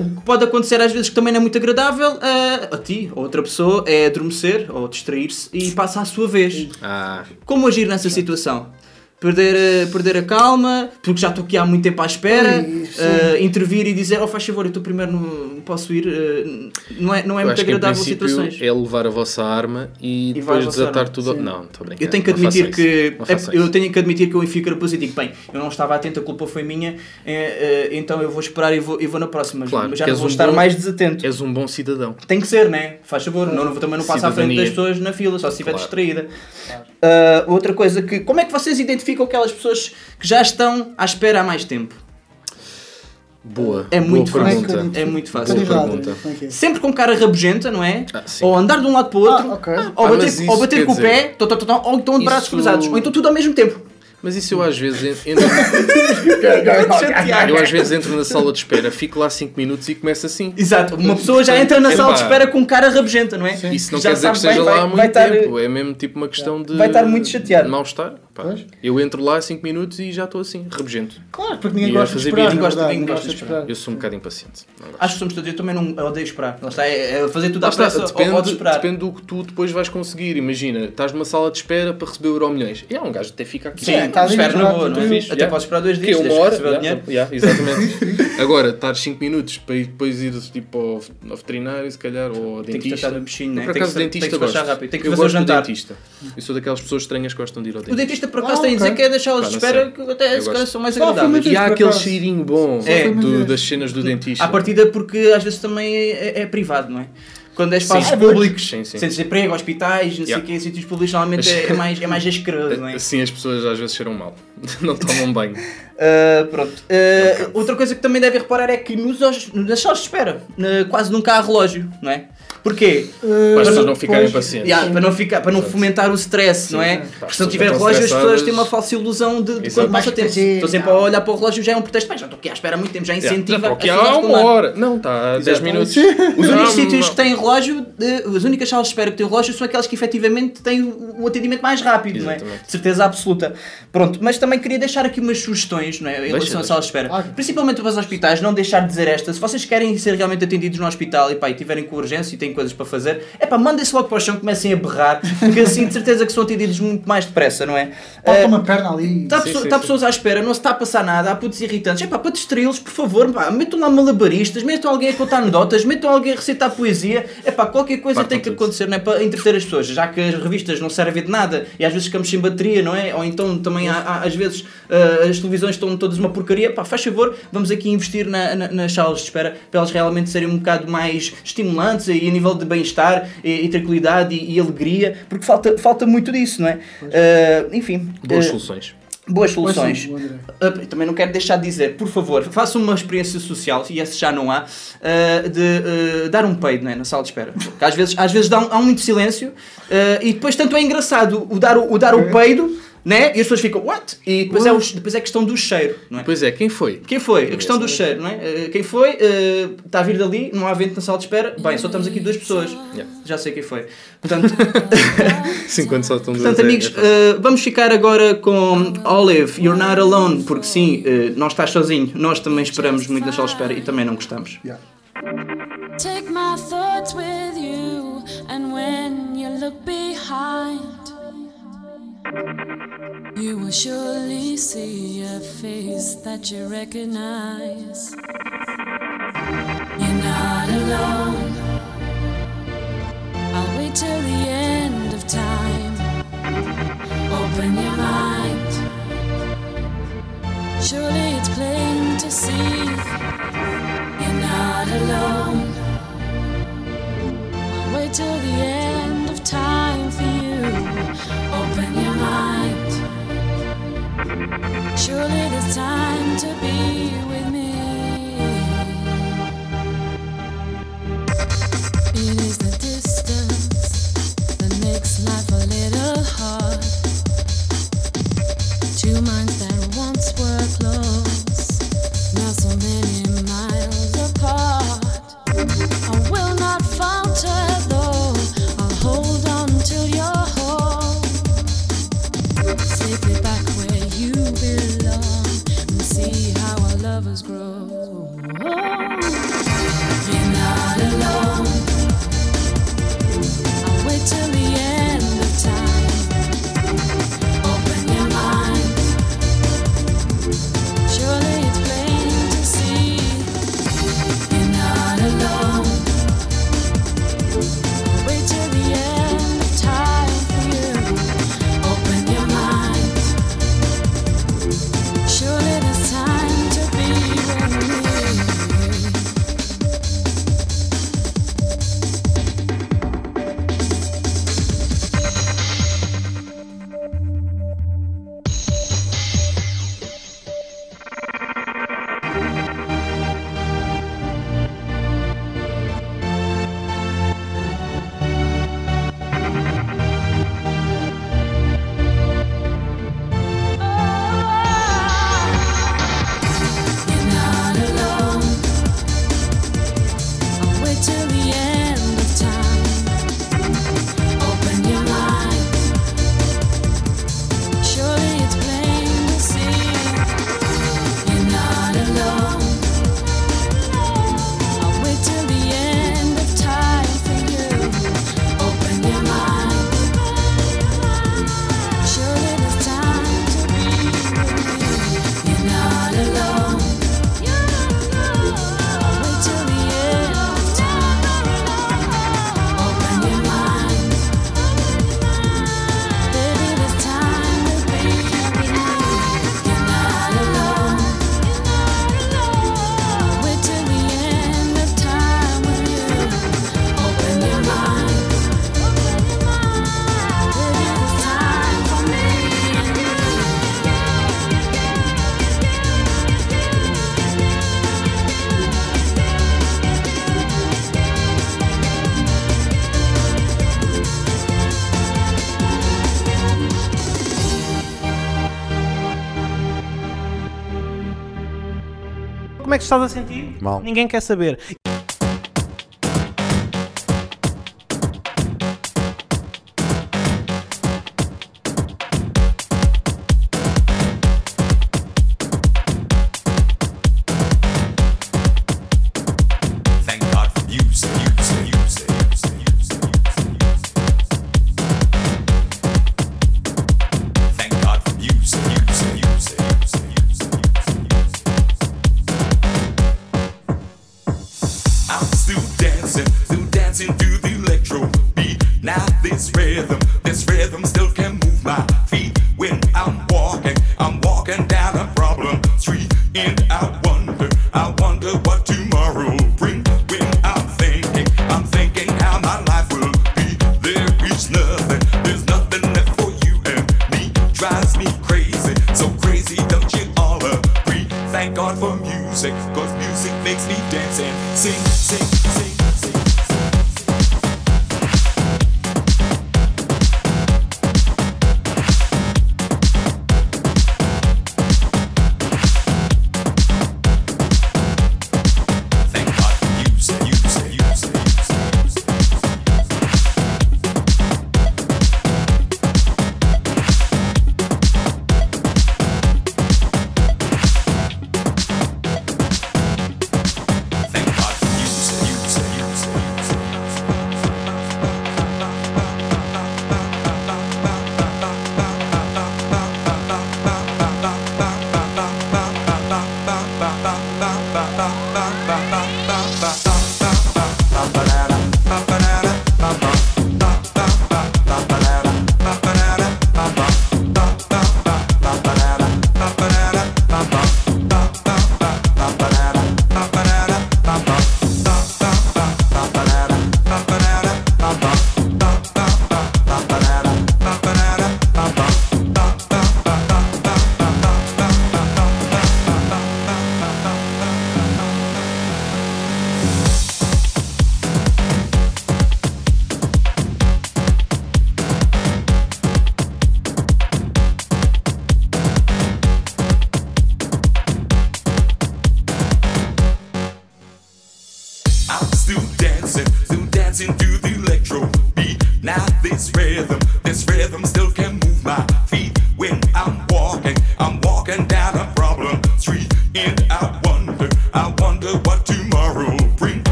o que pode acontecer às vezes que também não é muito agradável uh, a ti ou a outra pessoa é adormecer ou distrair-se e passa à sua vez. Ah, Como agir nessa situação? Perder, uh, perder a calma, porque já estou aqui há muito tempo à espera, uh, intervir e dizer, oh faz favor, eu estou primeiro, no, posso ir, uh, não é, não é eu muito agradável situações. é levar a vossa arma e, E depois a desatar arma, tudo. sim. Não, estou a brincar. Eu tenho que Não admitir que. Não é- eu tenho que admitir que eu fico depois e digo, bem, eu não estava atento, a culpa foi minha, eh, eh, então eu vou esperar e vou, e vou na próxima, mas Claro, já que não vou um estar bom- mais desatento. És um bom cidadão. Tem que ser, né? Faz favor, não, não, também não passo à frente das pessoas na fila, só se estiver Claro. distraída. Ah, outra coisa que, como é que vocês identificam aquelas pessoas que já estão à espera há mais tempo? Boa. É muito boa fácil. pergunta. É muito fácil. É é? Sempre com cara rabugenta, não é? Ah, sim. ou andar de um lado para o outro, Ah, ok. ou Ah, bater, ou bater com o dizer- pé, tó, tó, tó, ou então de braços Isso- cruzados, ou então tudo ao mesmo tempo. Mas isso eu às vezes en- entro, eu às vezes entro na sala de espera, fico lá 5 minutos e começo assim. Exato, uma pessoa já entra na sala de espera com cara rabugenta, não é? Isso não Já quer dizer que esteja vai- lá há muito vai tempo. É mesmo tipo uma questão de. vai estar muito chateado. de Mal-estar. Pá, Pois. eu entro lá 5 minutos e já estou assim, rabugento. Claro, porque ninguém E gosta de esperar. Gosta- ninguém gosta gosta de esperar. Eu sou um bocado impaciente. Não. Acho que somos todos, eu também não eu odeio esperar. Lá está, é, é fazer tudo à pressa ou podes depende, esperar. depende do que tu depois vais conseguir. Imagina, estás numa sala de espera para receber o Euro Milhões. E há um gajo até fica aqui. Sim, É, tá ali espera na boa, não é? Até Yeah. podes esperar dois Que é dias, uma hora. yeah, yeah, exatamente. Agora, estar 5 minutos para ir, depois ir tipo, ao, veterinário, se calhar, ou ao Tem que dentista. tratar do bichinho, né? Por que acaso, dentista rápido, tem que eu fazer o jantar. dentista. Eu sou daquelas pessoas estranhas que gostam de ir ao dentista. Dentista, por acaso, Ah, tem a dizer que é das salas de espera que até se calhar são mais agradáveis. E há aquele cheirinho bom É. do- das cenas do dentista. À partida, porque às vezes também é, é privado, não é? Quando é espaços Sim. públicos, Sim, sim. centros de emprego, hospitais, não sei o Yeah. quê, sítios públicos, normalmente é, é mais, é mais asqueroso, não é? Assim as pessoas às vezes cheiram mal. Não tomam banho. Uh, pronto. Uh, outra coisa que também devem reparar é que nos, nas salas de espera na- quase nunca há relógio, não é? Porquê? Para as pessoas não ficarem pacientes. Yeah, para não, ficar, para não fomentar o stress, não é? Pá, Porque se não tiver relógio, as pessoas têm uma falsa ilusão de, de Exato. quanto passa Mais tempo. Estou sempre a olhar para o relógio, já é um pretexto. Pá, já estou aqui à espera há muito tempo, já Yeah. incentiva Já, porque as há uma hora. Não, está há 10 Exato. minutos. Os únicos Ah, sítios que têm relógio, as únicas salas de espera que têm relógio são aquelas que efetivamente têm o atendimento mais rápido, não é? De certeza absoluta. Pronto, mas também queria deixar aqui umas sugestões, não é? Em relação às salas de espera. Claro. Principalmente para os hospitais, não deixar de dizer esta. Se vocês querem ser realmente atendidos no hospital e, pá, e tiverem com urgência e têm coisas para fazer, é pá, mandem-se logo para o chão, comecem a berrar, porque assim de certeza que são atendidos muito mais depressa, não é? Falta Eh, uma perna ali. Está Sim, pessoa- sim, tá sim. pessoas à espera, não se está a passar nada, há putos irritantes. É pá, para distraí-los, por favor, pá, metam lá malabaristas, metam alguém a contar anedotas, metam alguém a recitar poesia. É pá, qualquer coisa tem que tudo. acontecer, não é? Para entreter as pessoas, já que as revistas não servem de nada e às vezes ficamos sem bateria, não é? Ou então também há, há- às vezes ah, as televisões estão todas uma porcaria. Pá, faz favor, vamos aqui investir na- na- nas salas de espera para elas realmente serem um bocado mais estimulantes e a nível de bem-estar e, e tranquilidade e, e alegria, porque falta, falta muito disso, não é? Ah, enfim. Boas ah, soluções. Boas soluções. Uh, também não quero deixar de dizer, por favor, façam uma experiência social, e essa já não há, uh, de uh, dar um peido né, na sala de espera. Porque às vezes, às vezes dá um- há muito silêncio uh, e depois tanto é engraçado o dar o, o dar o peido né, e as pessoas ficam, what? E depois é, os, depois é questão do cheiro. Não é? Pois é, quem foi? Quem foi? A questão do cheiro, não é? Uh, Quem foi? Uh, está a vir dali, não há vento na sala de espera. Bem, só estamos aqui duas pessoas. Yeah. Já sei quem foi. Portanto, Sim, quando só estão duas. Portanto, é- amigos, é eh, vamos ficar agora com Olive, You're Not Alone, porque sim, eh, não estás sozinho. Nós também esperamos muito na sala de espera e também não gostamos. Yeah. Take my thoughts with you, and when you look behind, you will surely see a face that you recognize. You're not alone. I'll wait till the end of time. Open your mind. Surely it's plain to see. You're not alone. I'll wait till the end Surely there's time to be with me. It is the distance that makes life a little estás a sentir? Mal. Ninguém quer saber.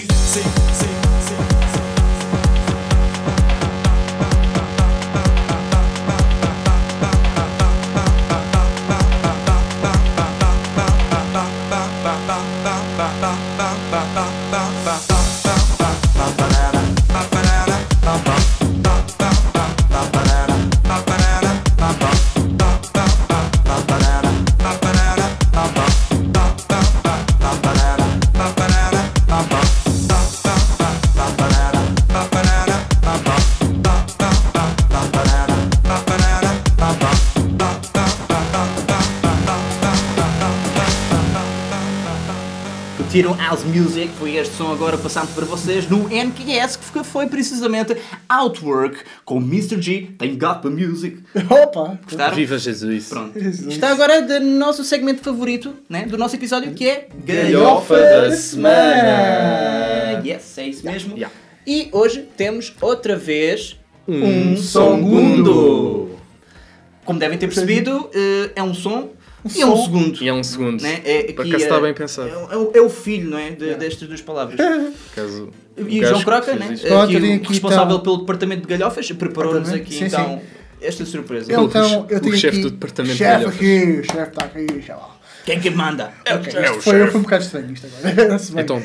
see, see, see, see. Music, foi este som agora passando para vocês no NQS, que foi precisamente Outwork com Mr. G, Thank God for Music. Opa! Gostaram? Viva Jesus. Pronto. Está agora do nosso segmento favorito né, do nosso episódio, que é Galhofa da Semana. Yes, é isso mesmo. Yeah. E hoje temos outra vez Um um segundo. Como devem ter percebido, eh, é um som e é um segundo. E é um segundo. Né? É, aqui acaso é- está bem pensado. É, o- é o- é o filho, não é? De, Destas duas palavras. Por acaso, E o o João Croca, né? aqui, o aqui, responsável então- pelo departamento de galhofas, preparou-nos aqui sim, então esta surpresa. Eu, então, eu o tenho chefe aqui, do departamento de chefe galhofas. aqui, o chefe está aqui, sei lá. Quem que manda? Ok, isto foi, foi um bocado estranho isto agora. Então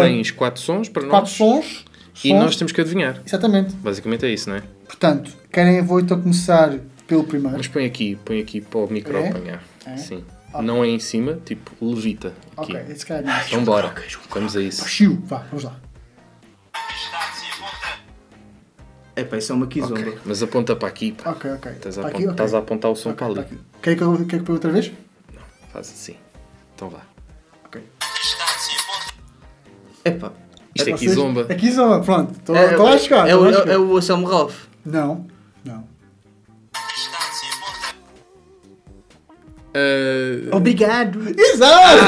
tens quatro sons para nós Quatro sons. e sons. nós temos que adivinhar. Exatamente. Basicamente é isso, não é? Portanto, querem, vou então começar pelo primeiro. Mas põe aqui, põe aqui para o micro É? apanhar. É? Sim. Não é em cima, tipo, levita. Aqui. Ok, esse cara é Então bora. Vamos a isso. Chiu, vá, vamos lá. Epá, isso é uma kizomba. Ok, Mas aponta para aqui. pá. Ok, ok. Estás a, aqui, ok. estás a apontar o som para ali. Quer que eu, quer que eu outra vez? Faz assim. Então vá. Ok. Epá. Isto é Vocês- Kizomba. É Kizomba, pronto. Estou É, estou a chegar. é, estou o, a chegar. é o Anselmo Ralph. Não, não. Ah, Obrigado. Exato!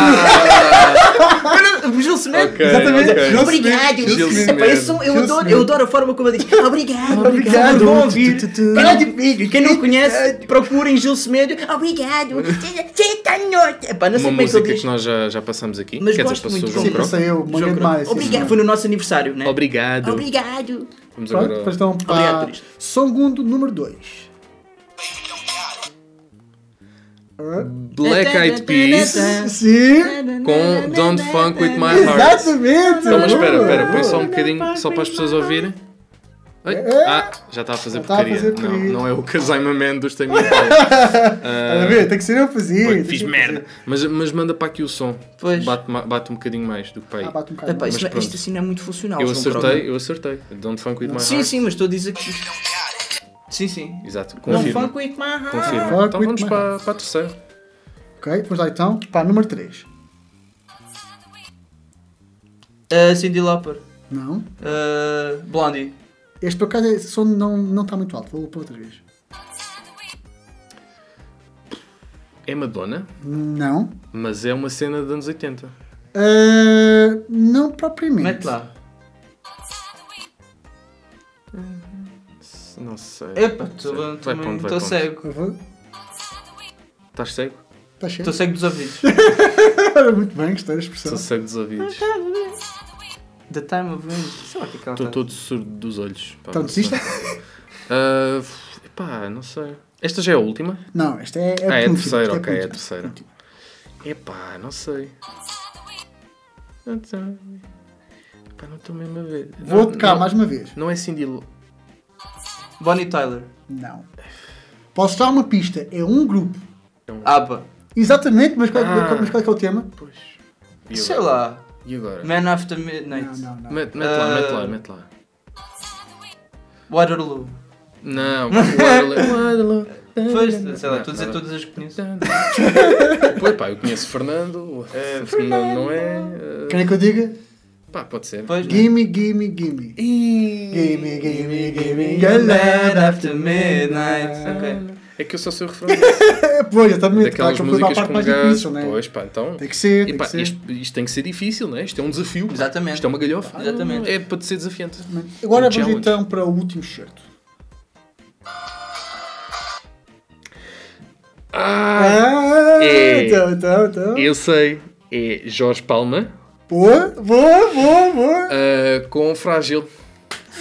Gil Semedo. ok, Exatamente. Gil Obrigado. Gil som- eu, Gil adoro, eu adoro a forma como ele diz. Obrigado. Obrigado. Ouvir. Obrigado, filho. Quem não conhece, procurem Gil Semedo. Obrigado. Epá, não sei Uma como é que música que diz. nós já, já passamos aqui. Mas Quer dizer, gosto passou muito. João Sim, passei eu, João demais. Obrigado. Foi no nosso aniversário, né? Obrigado. Obrigado. Vamos Pronto, agora. então Obrigado para segundo número 2. Black Eyed Peas Sim, com Don't Funk With My Heart. exatamente. Então, mas espera, espera, põe só um bocadinho, só para as pessoas ouvirem. Oi? Ah, já está a fazer Já está a porcaria. fazer. Não, não é o Casaima Man dos Tame Impala. Estás a ver? Tem que ser eu a fazer. Fiz merda. Mas, mas manda para aqui o som. Pois. Bate, bate um bocadinho mais do que para aí. Ah, bate um bocado. Epá, isto, assim não é muito funcional. eu acertei, eu acertei. Don't Funk With My Sim, Heart. sim, mas estou a dizer que. Sim, sim. Exato, Não with my heart. Confirma. Funk Então vamos para, para a terceira. Ok, vamos lá então. Para número 3. Uh, Cindy Lauper. Não. Uh, Blondie. Este por acaso esse som não, não está muito alto. Vou para outra vez. É Madonna, Não. mas é uma cena dos anos 80. Ah, não propriamente. Mete lá. Não sei. Epa, estou estou cego. Vou- Estás cego? Está cheio. Estou cego dos ouvidos. Muito bem, gostei da expressão. Estou cego dos ouvidos. The time of wind. Sei lá o que é que ela Estou tá. todo surdo dos olhos. Pá, Então não sei. desista? Ah, epá, não sei. Esta já é a última? Não, esta é, é ah, é a penúltima, terceira, esta ok, é a penúltima. terceira. Epá, não sei. Não sei. Epá, não estou mesmo a ver. Vou Não- tocar não- mais uma vez. Não é Cindy Lo- Bonnie Tyler. Não. Posso dar uma pista. É um grupo. ABBA. Exatamente, mas qual, Ah. mas qual é que é o tema? Pois. E Sei agora? lá. E agora? Man After Midnight. Não, não, não. Mete, mete lá, mete lá, Ah. mete lá. Waterloo. Não, Waterloo. Waterloo. Pois, sei lá, estou a dizer todas as que conheço. Pois pá, eu conheço Fernando. É, Fernando não é. eh, Querem que eu diga? Pá, pode ser. Pois, Gimme, gimme, gimme. Gimme, gimme, gimme. your love. After Midnight. Ok. É que eu só sei o refrão. É, Pois, eu também. Daquelas a músicas parte com mais gás. difícil, né? Pois pá, então. Tem que ser, tem Epá, que ser. isto, isto tem que ser difícil, né? Isto é um desafio. pá. Exatamente. Isto é uma galhofa. Exatamente. É para ser desafiante. Agora Um vamos challenge. então para o último certo. Ah, Ah, é. então, então, então. eu sei. É Jorge Palma Boa, boa, boa, boa. ah, com Frágil.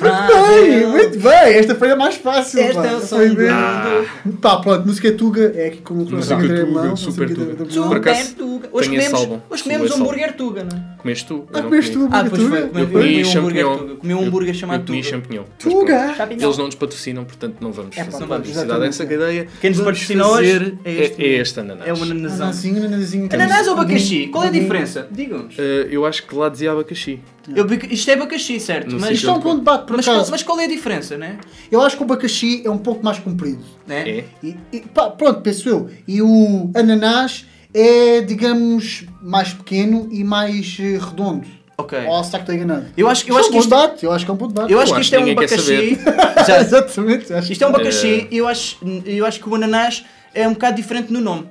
Muito bem, muito bem. Esta foi a mais fácil. Esta pá. é o Foi som bem. Ah. Pá, pronto, música Tuga é aqui com o Música André Tuga, Mão, super música Tuga. Super Tuga. Hoje comemos, hoje hambúrguer Tuga, não é? Comeste tu? Ah, comeste tu, Ah, pois Tuga? foi. Eu Comi, um champignon. Tuga. Comi um hambúrguer chamado Eu comi Tuga. champignon. Tuga? Eles não nos patrocinam, portanto não vamos É, fazer pá, não vamos, publicidade. exatamente. Essa cadeia. Quem nos patrocina hoje fazer é este é, é este ananás. É um ananasão. Ananazinho, ananazinho. Ananás ou abacaxi? Qual é a diferença? Digam-nos. Ah, eu acho que lá dizia abacaxi. Eu Isto é abacaxi, certo? Mas, Isto é um bom debate, por mas, qual, mas qual é a diferença, né? Eu acho que o abacaxi é um pouco mais comprido. né? É? E, e, pá, pronto, penso eu. E o ananás é, digamos, mais pequeno e mais eh, redondo. Ok. Ou será que estou enganado? Eu acho, eu Isto acho é que um isto, bom debate. Eu acho que é um bom debate. eu acho Eu que acho isto é um abacaxi. Exatamente. Acho isto é um abacaxi e eu acho, eu acho que o ananás é um bocado diferente no nome.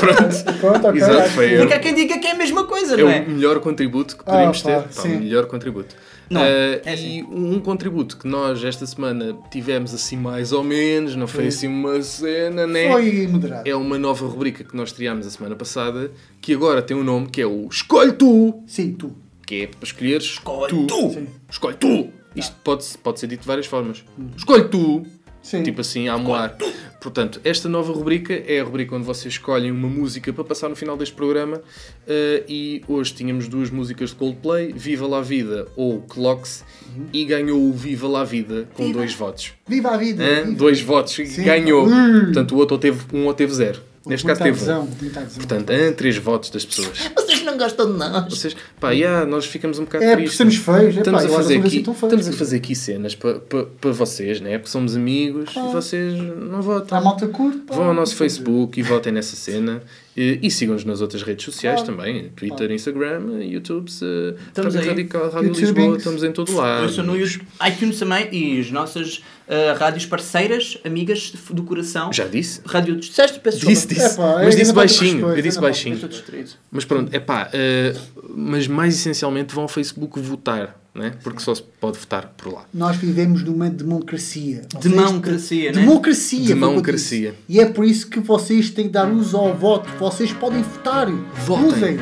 Pronto. Pronto, ok. Exato, foi Porque há quem diga que é a mesma coisa, É não é? o melhor contributo que poderíamos Ah, ter. Pá, sim. o melhor contributo. Não, Ah, é e assim. um contributo que nós esta semana tivemos assim mais ou menos, não foi Foi. assim uma cena, né? Foi moderado. É uma nova rubrica que nós criámos a semana passada, que agora tem um nome que é o Escolhe Tu, Sim, tu. que é para escolheres Escolhe tu. tu. Escolhe tu. Isto pode, pode ser dito de várias formas. Escolhe tu. Sim. Tipo assim, a moar. Portanto, esta nova rubrica é a rubrica onde vocês escolhem uma música para passar no final deste programa. eh, e hoje tínhamos duas músicas de Coldplay, Viva la Vida ou Clocks, e ganhou o Viva la Vida com dois votos. Viva a vida. Viva. Dois votos, Sim. ganhou. Hum. Portanto, o outro ou teve um ou teve zero. Neste caso teve adesão, adesão. Portanto, há três votos das pessoas. Vocês não gostam de nós. Vocês, pá, yeah, nós ficamos um bocado É, porque tristes. somos feios. Estamos, epá, a eu acho fazer que somos aqui, assim estamos a fazer aqui cenas para pa, pa vocês, né? porque somos amigos e vocês não votam. A malta curte. pá, Vão ao nosso. Facebook e votem nessa cena. E, e sigam-nos nas outras redes sociais Claro. também: Twitter, Instagram, YouTube, Estamos Rádio. Radical, Rádio YouTube, Lisboa, Inks. estamos em todo lado. Eu sou no YouTube, iTunes também e as nossas ah, rádios parceiras, amigas do coração. Já disse? Rádio disseste? Peço Disse, disse. Epá, eu mas disse baixinho. Eu disse baixinho. Mas pronto, é pá, mas mais essencialmente vão ao Facebook votar, né? porque só se pode votar por lá. Nós vivemos numa democracia. Democracia, né? Democracia. Democracia. E é por isso que vocês têm que dar uso ao voto. Vocês podem votar. Votem. Usem.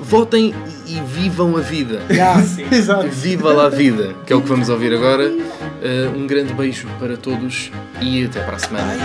Votem e, e vivam a vida. Yeah, Exato. Viva lá a vida, que é o que vamos ouvir agora. Uh, um grande beijo para todos e até para a semana.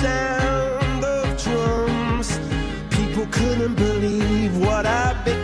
Sound of drums. People couldn't believe what I'd become.